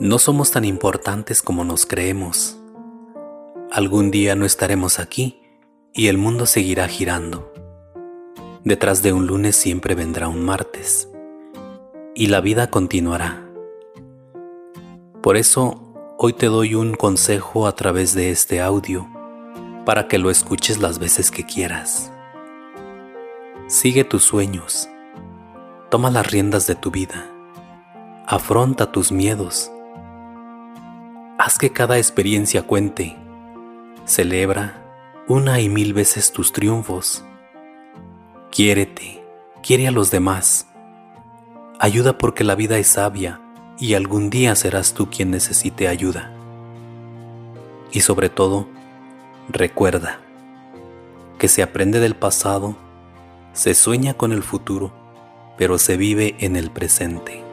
No somos tan importantes como nos creemos. Algún día no estaremos aquí y el mundo seguirá girando. Detrás de un lunes siempre vendrá un martes y la vida continuará. Por eso hoy te doy un consejo a través de este audio para que lo escuches las veces que quieras. Sigue tus sueños, toma las riendas de tu vida, afronta tus miedos Haz que cada experiencia cuente. Celebra una y mil veces tus triunfos. Quiérete, quiere a los demás. Ayuda porque la vida es sabia y algún día serás tú quien necesite ayuda. Y sobre todo, recuerda que se aprende del pasado, se sueña con el futuro, pero se vive en el presente.